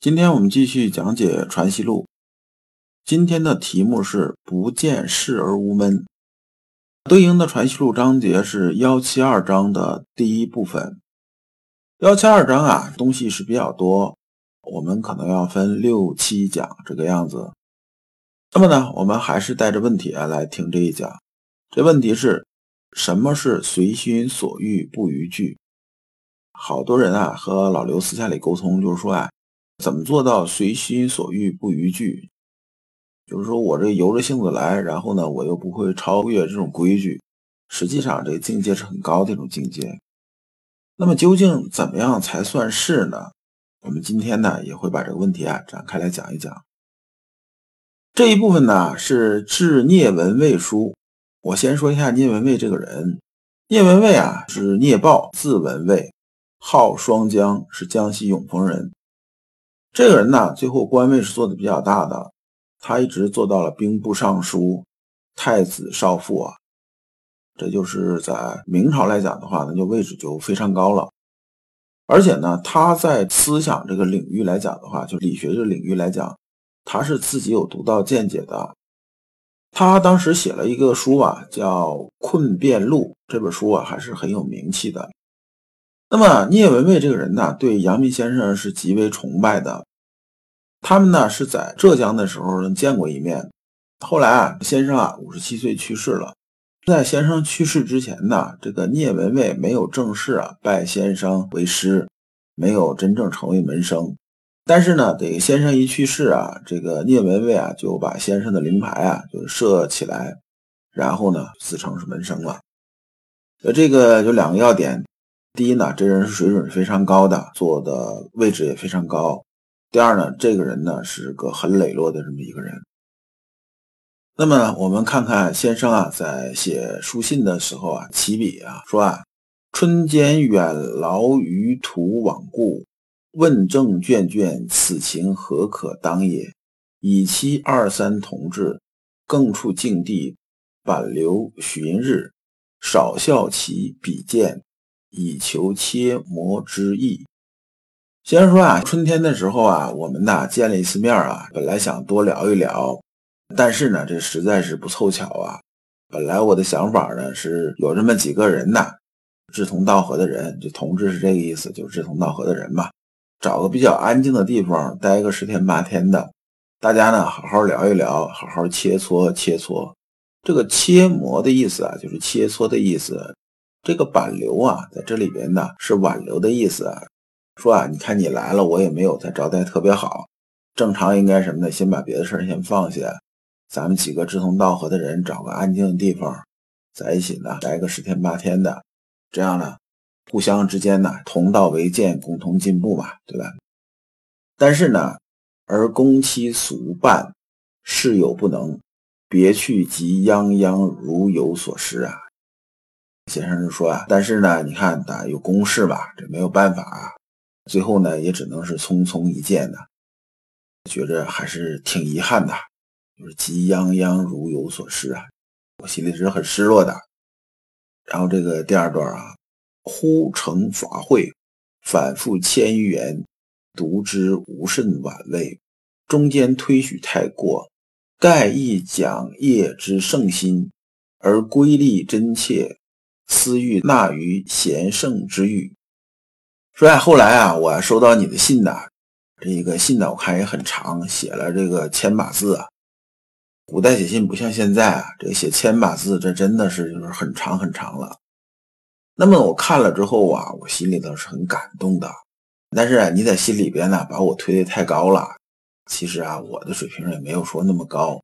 今天我们继续讲解《传习录》，今天的题目是“不见事而无闷”。对应的《传习录》章节是幺七二章的第一部分。幺七二章啊，东西是比较多，我们可能要分六七讲这个样子。那么呢，我们还是带着问题啊来听这一讲。这问题是什么是随心所欲不逾矩？好多人啊和老刘私下里沟通，就是说啊。怎么做到随心所欲不逾矩？就是说我这由着性子来，然后呢，我又不会超越这种规矩。实际上，这境界是很高的一种境界。那么，究竟怎么样才算是呢？我们今天呢，也会把这个问题啊展开来讲一讲。这一部分呢，是致聂文蔚书。我先说一下聂文蔚这个人。聂文蔚啊，是聂豹，字文蔚，号双江，是江西永丰人。这个人呢，最后官位是做的比较大的，他一直做到了兵部尚书、太子少傅啊，这就是在明朝来讲的话，那就位置就非常高了。而且呢，他在思想这个领域来讲的话，就理学这个领域来讲，他是自己有独到见解的。他当时写了一个书啊，叫《困辩录》，这本书啊还是很有名气的。那么聂文蔚这个人呢，对阳明先生是极为崇拜的。他们呢是在浙江的时候见过一面。后来啊，先生啊五十七岁去世了。在先生去世之前呢，这个聂文蔚没有正式啊拜先生为师，没有真正成为门生。但是呢，这个先生一去世啊，这个聂文蔚啊就把先生的灵牌啊就设起来，然后呢自称是门生了。呃，这个有两个要点。第一呢，这人是水准非常高的，坐的位置也非常高。第二呢，这个人呢是个很磊落的这么一个人。那么我们看看先生啊，在写书信的时候啊，起笔啊说啊：“春间远劳于途往故，问政眷眷，此情何可当也？以期二三同志，更处境地，板留寻日，少效其笔见。”以求切磨之意。先生说啊，春天的时候啊，我们呐见了一次面啊，本来想多聊一聊，但是呢，这实在是不凑巧啊。本来我的想法呢是有这么几个人呐，志同道合的人，就同志是这个意思，就是志同道合的人嘛，找个比较安静的地方待个十天八天的，大家呢好好聊一聊，好好切磋切磋。这个切磨的意思啊，就是切磋的意思。这个挽留啊，在这里边呢是挽留的意思，说啊，你看你来了，我也没有再招待特别好，正常应该什么呢？先把别的事儿先放下，咱们几个志同道合的人找个安静的地方，在一起呢待个十天八天的，这样呢，互相之间呢同道为鉴，共同进步嘛，对吧？但是呢，而公期俗办，事有不能，别去即泱泱如有所失啊。先生就说啊，但是呢，你看，打有公事吧，这没有办法啊。最后呢，也只能是匆匆一见呢，觉着还是挺遗憾的，就是急泱泱如有所失啊，我心里是很失落的。然后这个第二段啊，忽成法会，反复千余言，读之无甚晚味，中间推许太过，盖亦讲业之圣心，而瑰丽真切。私欲纳于贤圣之欲。说呀，后来啊，我收到你的信呐，这一个信呢，我看也很长，写了这个千把字啊。古代写信不像现在啊，这写千把字，这真的是就是很长很长了。那么我看了之后啊，我心里头是很感动的。但是，你在心里边呢，把我推得太高了。其实啊，我的水平也没有说那么高。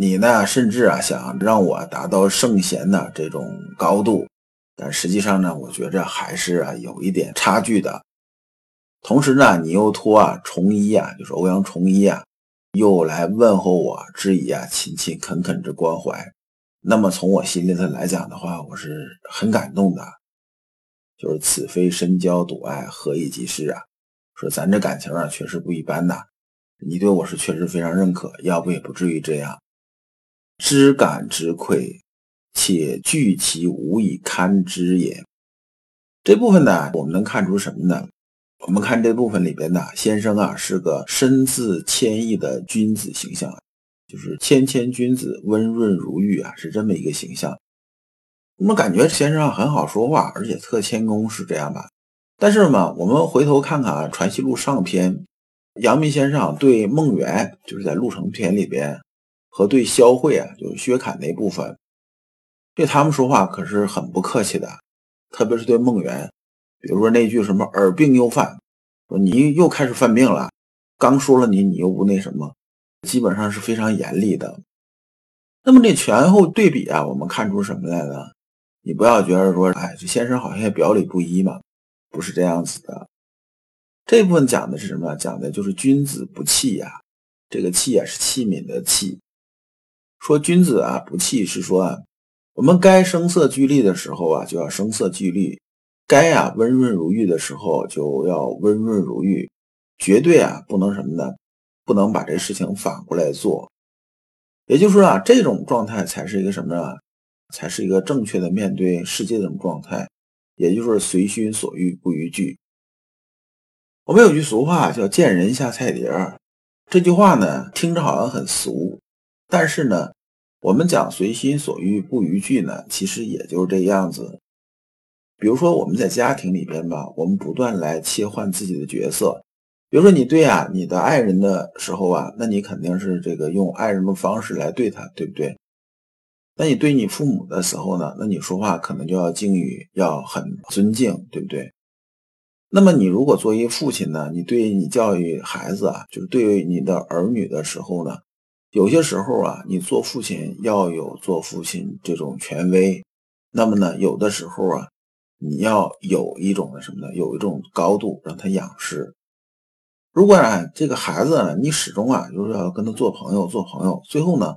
你呢，甚至啊想让我达到圣贤的这种高度，但实际上呢，我觉着还是啊有一点差距的。同时呢，你又托啊崇一啊，就是欧阳崇一啊，又来问候我，致以啊勤勤恳恳之关怀。那么从我心里头来讲的话，我是很感动的。就是此非深交笃爱，何以济世啊？说咱这感情啊，确实不一般呐。你对我是确实非常认可，要不也不至于这样。知感之愧，且惧其无以堪之也。这部分呢，我们能看出什么呢？我们看这部分里边呢，先生啊是个身自谦抑的君子形象，就是谦谦君子，温润如玉啊，是这么一个形象。我们感觉先生很好说话，而且特谦恭，是这样吧？但是嘛，我们回头看看啊，《传习录》上篇，阳明先生对孟元，就是在《陆程篇》里边，和对萧慧啊，就是薛侃那部分，对他们说话可是很不客气的，特别是对孟元。比如说那句什么“耳病又犯”，说你又开始犯病了。刚说了你，你又不那什么，基本上是非常严厉的。那么这前后对比啊，我们看出什么来呢？你不要觉得说，哎，这先生好像也表里不一嘛，不是这样子的。这部分讲的是什么？讲的就是君子不器呀。这个器啊，是器皿的器。说君子啊不器，是说啊，我们该声色俱厉的时候啊，就要声色俱厉。该啊温润如玉的时候就要温润如玉，绝对啊不能什么呢？不能把这事情反过来做。也就是说啊，这种状态才是一个什么呢？才是一个正确的面对世界的这种状态。也就是随心所欲不逾矩。我们有句俗话叫“见人下菜碟儿”，这句话呢听着好像很俗，但是呢，我们讲随心所欲不逾矩呢，其实也就是这样子。比如说我们在家庭里边吧，我们不断来切换自己的角色。比如说你对啊你的爱人的时候啊，那你肯定是这个用爱人的方式来对他，对不对？那你对你父母的时候呢，那你说话可能就要敬语，要很尊敬，对不对？那么你如果作为父亲呢，你对你教育孩子啊，就是对你的儿女的时候呢，有些时候啊，你做父亲要有做父亲这种权威。那么呢，有的时候啊。你要有一种的什么呢？有一种高度让他仰视。如果啊，这个孩子，你始终啊，就是要跟他做朋友，做朋友，最后呢，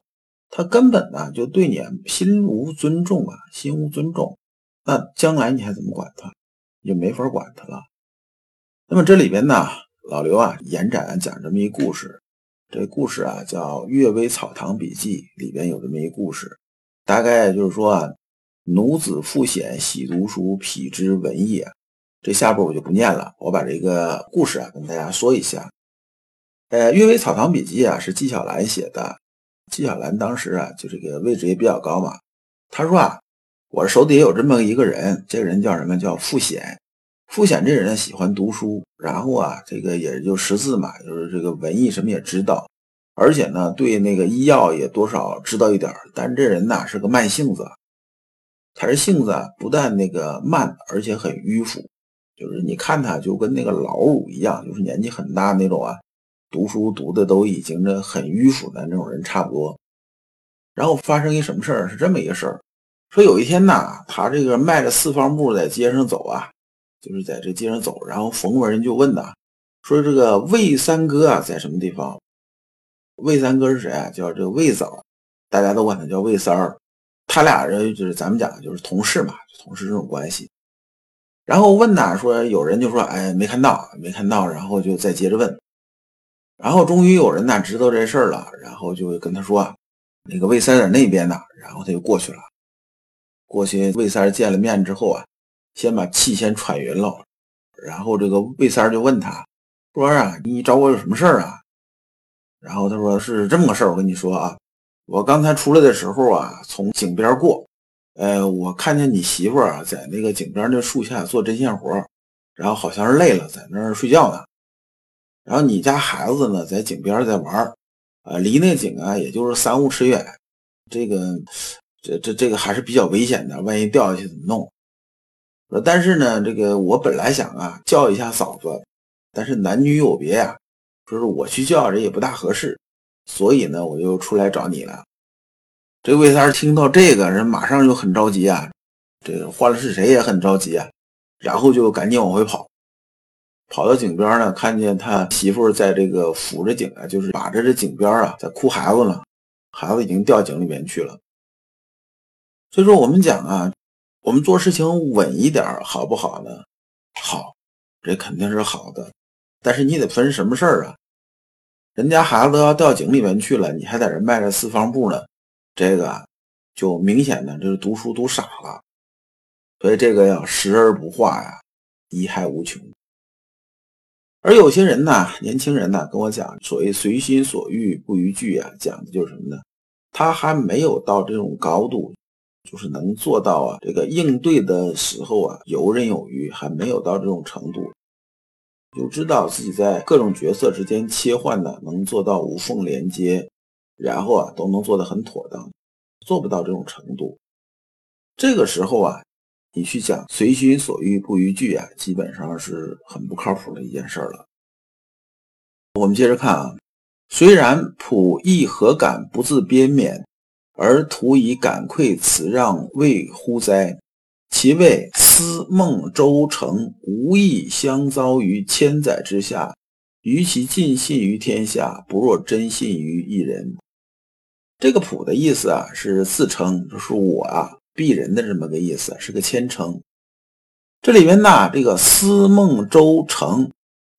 他根本呢就对你心无尊重啊，心无尊重，那将来你还怎么管他？也没法管他了。那么这里边呢，老刘啊，延展讲这么一故事。这故事啊，叫《阅微草堂笔记》，里边有这么一故事，大概就是说啊。奴子赋显喜读书，否之文也。这下边我就不念了，我把这个故事啊跟大家说一下。呃，《阅微草堂笔记》啊是纪晓岚写的。纪晓岚当时啊就这个位置也比较高嘛。他说啊，我手底下有这么一个人，这个人叫什么？叫赋显。赋显这人喜欢读书，然后啊这个也就识字嘛，就是这个文艺什么也知道，而且呢对那个医药也多少知道一点。但这人呐是个慢性子。他这性子，不但那个慢，而且很迂腐，就是你看他就跟那个老孺一样，就是年纪很大那种啊，读书读的都已经这很迂腐的那种人差不多。然后发生一什么事儿？是这么一个事儿，说有一天呐，他这个迈着四方步在街上走啊，就是在这街上走，然后逢人就问呐，说这个魏三哥啊在什么地方？魏三哥是谁啊？叫这个魏嫂，大家都管他叫魏三儿。他俩人就是咱们讲的就是同事嘛，同事这种关系。然后问呐，说有人就说，哎，没看到，没看到。然后就再接着问。然后终于有人呐知道这事儿了，然后就跟他说，那个魏三在那边呢。然后他就过去了。过去魏三见了面之后啊，先把气先喘匀了。然后这个魏三就问他，说啊，你找我有什么事儿啊？然后他说是这么个事儿，我跟你说啊。我刚才出来的时候啊，从井边过，呃，我看见你媳妇儿啊，在那个井边那树下做针线活，然后好像是累了，在那儿睡觉呢。然后你家孩子呢，在井边在玩，啊，离那井啊，也就是三五尺远。这个，这这这个还是比较危险的，万一掉下去怎么弄？但是呢，这个我本来想啊，叫一下嫂子，但是男女有别呀，说是我去叫这也不大合适。所以呢，我就出来找你了。这魏三听到这个人，马上就很着急啊。这个换了是谁也很着急啊。然后就赶紧往回跑。跑到井边呢，看见他媳妇在这个扶着井啊，就是把着这井边啊，在哭孩子呢，孩子已经掉井里面去了。所以说，我们讲啊，我们做事情稳一点好不好呢？好，这肯定是好的，但是你得分什么事儿啊？人家孩子都要掉井里面去了，你还在这迈着四方步呢，这个就明显的就是读书读傻了。所以这个要时而不化呀，贻害无穷。而有些人呢，年轻人呢，跟我讲，所谓随心所欲不逾矩啊，讲的就是什么呢？他还没有到这种高度，就是能做到啊，这个应对的时候啊，游刃有余，还没有到这种程度。就知道自己在各种角色之间切换呢，能做到无缝连接，然后啊，都能做得很妥当，做不到这种程度。这个时候啊。你去讲随心所欲不逾矩啊，基本上是很不靠谱的一件事了。我们接着看啊，虽然仆亦何敢不自鞭勉，而徒以感愧辞让谓乎哉？其谓思孟周成无意相遭于千载之下，于其尽信于天下，不若真信于一人。这个仆的意思啊，是自称，就是我啊。鄙人的这么个意思，是个谦称。这里面呢，这个思孟周成，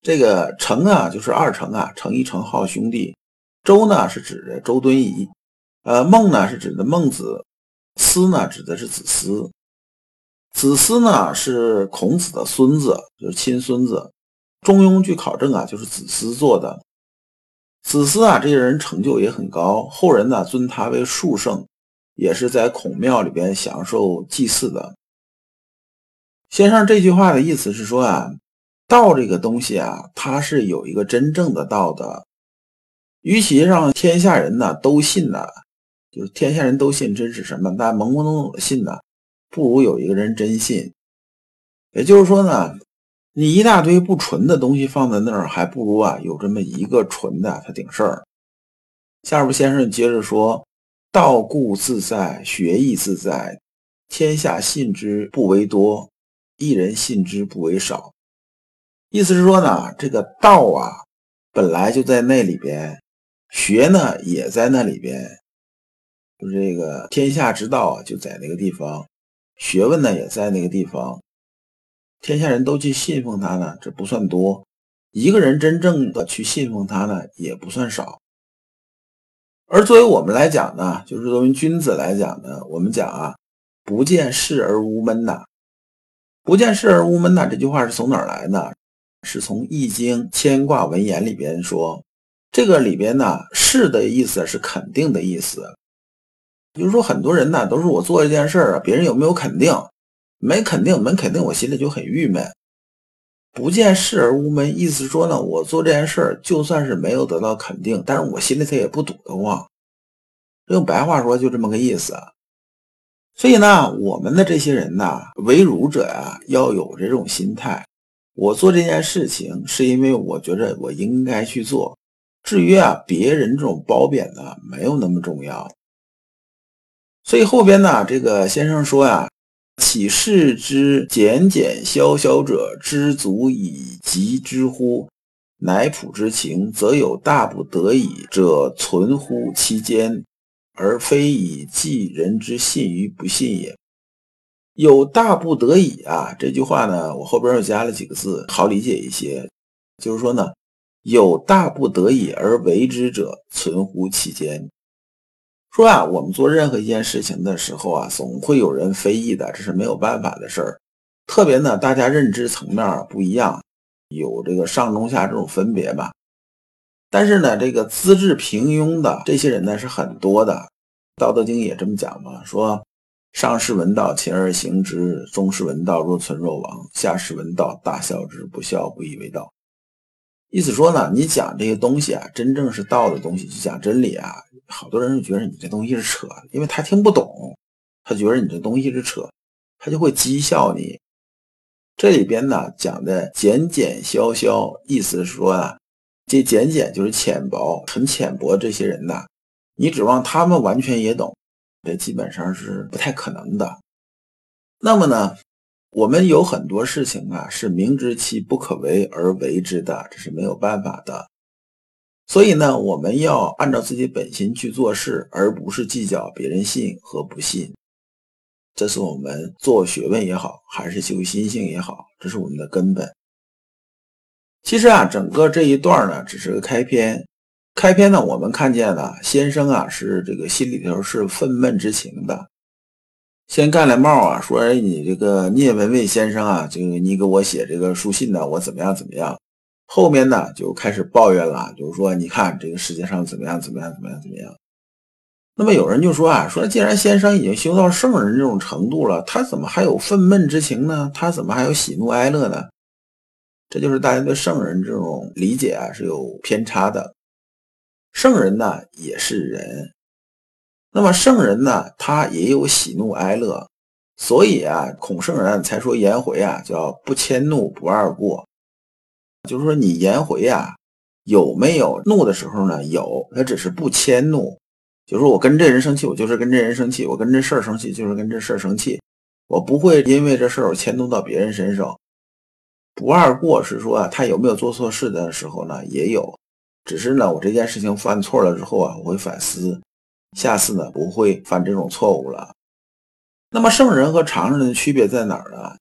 这个成啊，就是二成啊，成一成号兄弟。周呢，是指的周敦颐。呃，孟呢，是指的孟子。思呢，指的是子思。子思呢，是孔子的孙子，就是亲孙子。中庸据考证啊，就是子思做的。子思啊，这个人成就也很高，后人呢尊他为庶圣。也是在孔庙里边享受祭祀的。先生这句话的意思是说啊，道这个东西啊，它是有一个真正的道的。与其让天下人呢都信呢，就是天下人都信，真是什么？但懵懵懂懂信呢，不如有一个人真信。也就是说呢，你一大堆不纯的东西放在那儿，还不如啊有这么一个纯的，它顶事儿。下边先生接着说。道固自在，学亦自在。天下信之不为多，一人信之不为少。意思是说呢，这个道啊，本来就在那里边，学呢也在那里边。就是这个天下之道啊，就在那个地方，学问呢也在那个地方。天下人都去信奉他呢，这不算多；一个人真正的去信奉他呢，也不算少。而作为我们来讲呢，就是作为君子来讲呢，我们讲啊，不见事而无闷呐，不见事而无闷呐。这句话是从哪儿来的？是从《易经》牵挂文言里边说，这个里边呢，是的意思是肯定的意思。比如说，很多人呢都是我做这件事儿啊，别人有没有肯定？没肯定，没肯定，我心里就很郁闷。不见事而无闷，意思说呢，我做这件事儿，就算是没有得到肯定，但是我心里头也不堵得慌。用白话说，就这么个意思。所以呢，我们的这些人呢，为儒者呀，要有这种心态。我做这件事情，是因为我觉得我应该去做。至于啊，别人这种褒贬呢，没有那么重要。所以后边呢，这个先生说呀。岂视之简简萧萧者，知足以及之乎？乃仆之情，则有大不得已者存乎其间，而非以寄人之信于不信也。有大不得已啊，这句话呢，我后边又加了几个字，好理解一些。就是说呢，有大不得已而为之者，存乎其间。说啊，我们做任何一件事情的时候啊，总会有人非议的，这是没有办法的事儿。特别呢，大家认知层面不一样，有这个上中下这种分别吧。但是呢，这个资质平庸的这些人呢是很多的，《道德经》也这么讲嘛，说上士闻道，勤而行之；中士闻道，若存若亡；下士闻道，大笑之。不笑，不以为道。意思说呢，你讲这些东西啊，真正是道的东西，就讲真理啊。好多人就觉得你这东西是扯，因为他听不懂，他觉得你这东西是扯，他就会讥笑你。这里边呢讲的简简消消，意思是说啊，这简简就是浅薄，很浅薄。这些人呐，你指望他们完全也懂，这基本上是不太可能的。那么呢，我们有很多事情啊，是明知其不可为而为之的，这是没有办法的。所以呢，我们要按照自己本心去做事，而不是计较别人信和不信。这是我们做学问也好，还是修心性也好，这是我们的根本。其实啊，整个这一段呢，只是个开篇。开篇呢，我们看见了先生啊，是这个心里头是愤懑之情的。先干了帽啊，说你这个聂文蔚先生啊，这个你给我写这个书信呢，我怎么样怎么样。后面呢就开始抱怨了，就是说你看这个世界上怎么样怎么样怎么样怎么样。那么有人就说啊，说既然先生已经修到圣人这种程度了，他怎么还有愤懑之情呢？他怎么还有喜怒哀乐呢？这就是大家对圣人这种理解啊是有偏差的。圣人呢也是人。那么圣人呢，他也有喜怒哀乐，所以啊，孔圣人才说颜回啊叫不迁怒不贰过，就是说你颜回啊有没有怒的时候呢？有，他只是不迁怒，就是说我跟这人生气，我就是跟这人生气；我跟这事儿生气，就是跟这事儿生气，我不会因为这事儿迁怒到别人身上。不贰过是说啊，他有没有做错事的时候呢？也有，只是呢，我这件事情犯错了之后啊，我会反思。下次呢不会犯这种错误了。那么圣人和常人的区别在哪儿呢？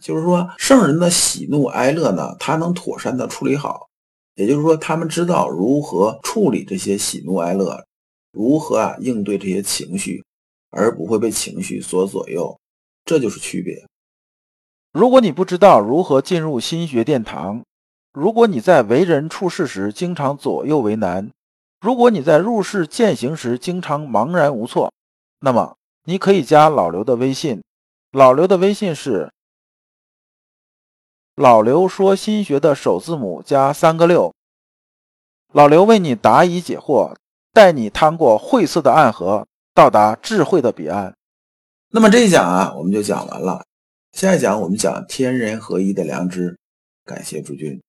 就是说圣人的喜怒哀乐呢，他能妥善的处理好，也就是说他们知道如何处理这些喜怒哀乐，如何啊应对这些情绪，而不会被情绪所左右，这就是区别。如果你不知道如何进入心学殿堂，如果你在为人处事时经常左右为难。如果你在入世践行时经常茫然无措，那么你可以加老刘的微信。老刘的微信是“老刘说心学”的首字母加三个六。老刘为你答疑解惑，带你趟过晦涩的暗河，到达智慧的彼岸。那么这一讲啊，我们就讲完了。下一讲我们讲天人合一的良知。感谢诸君。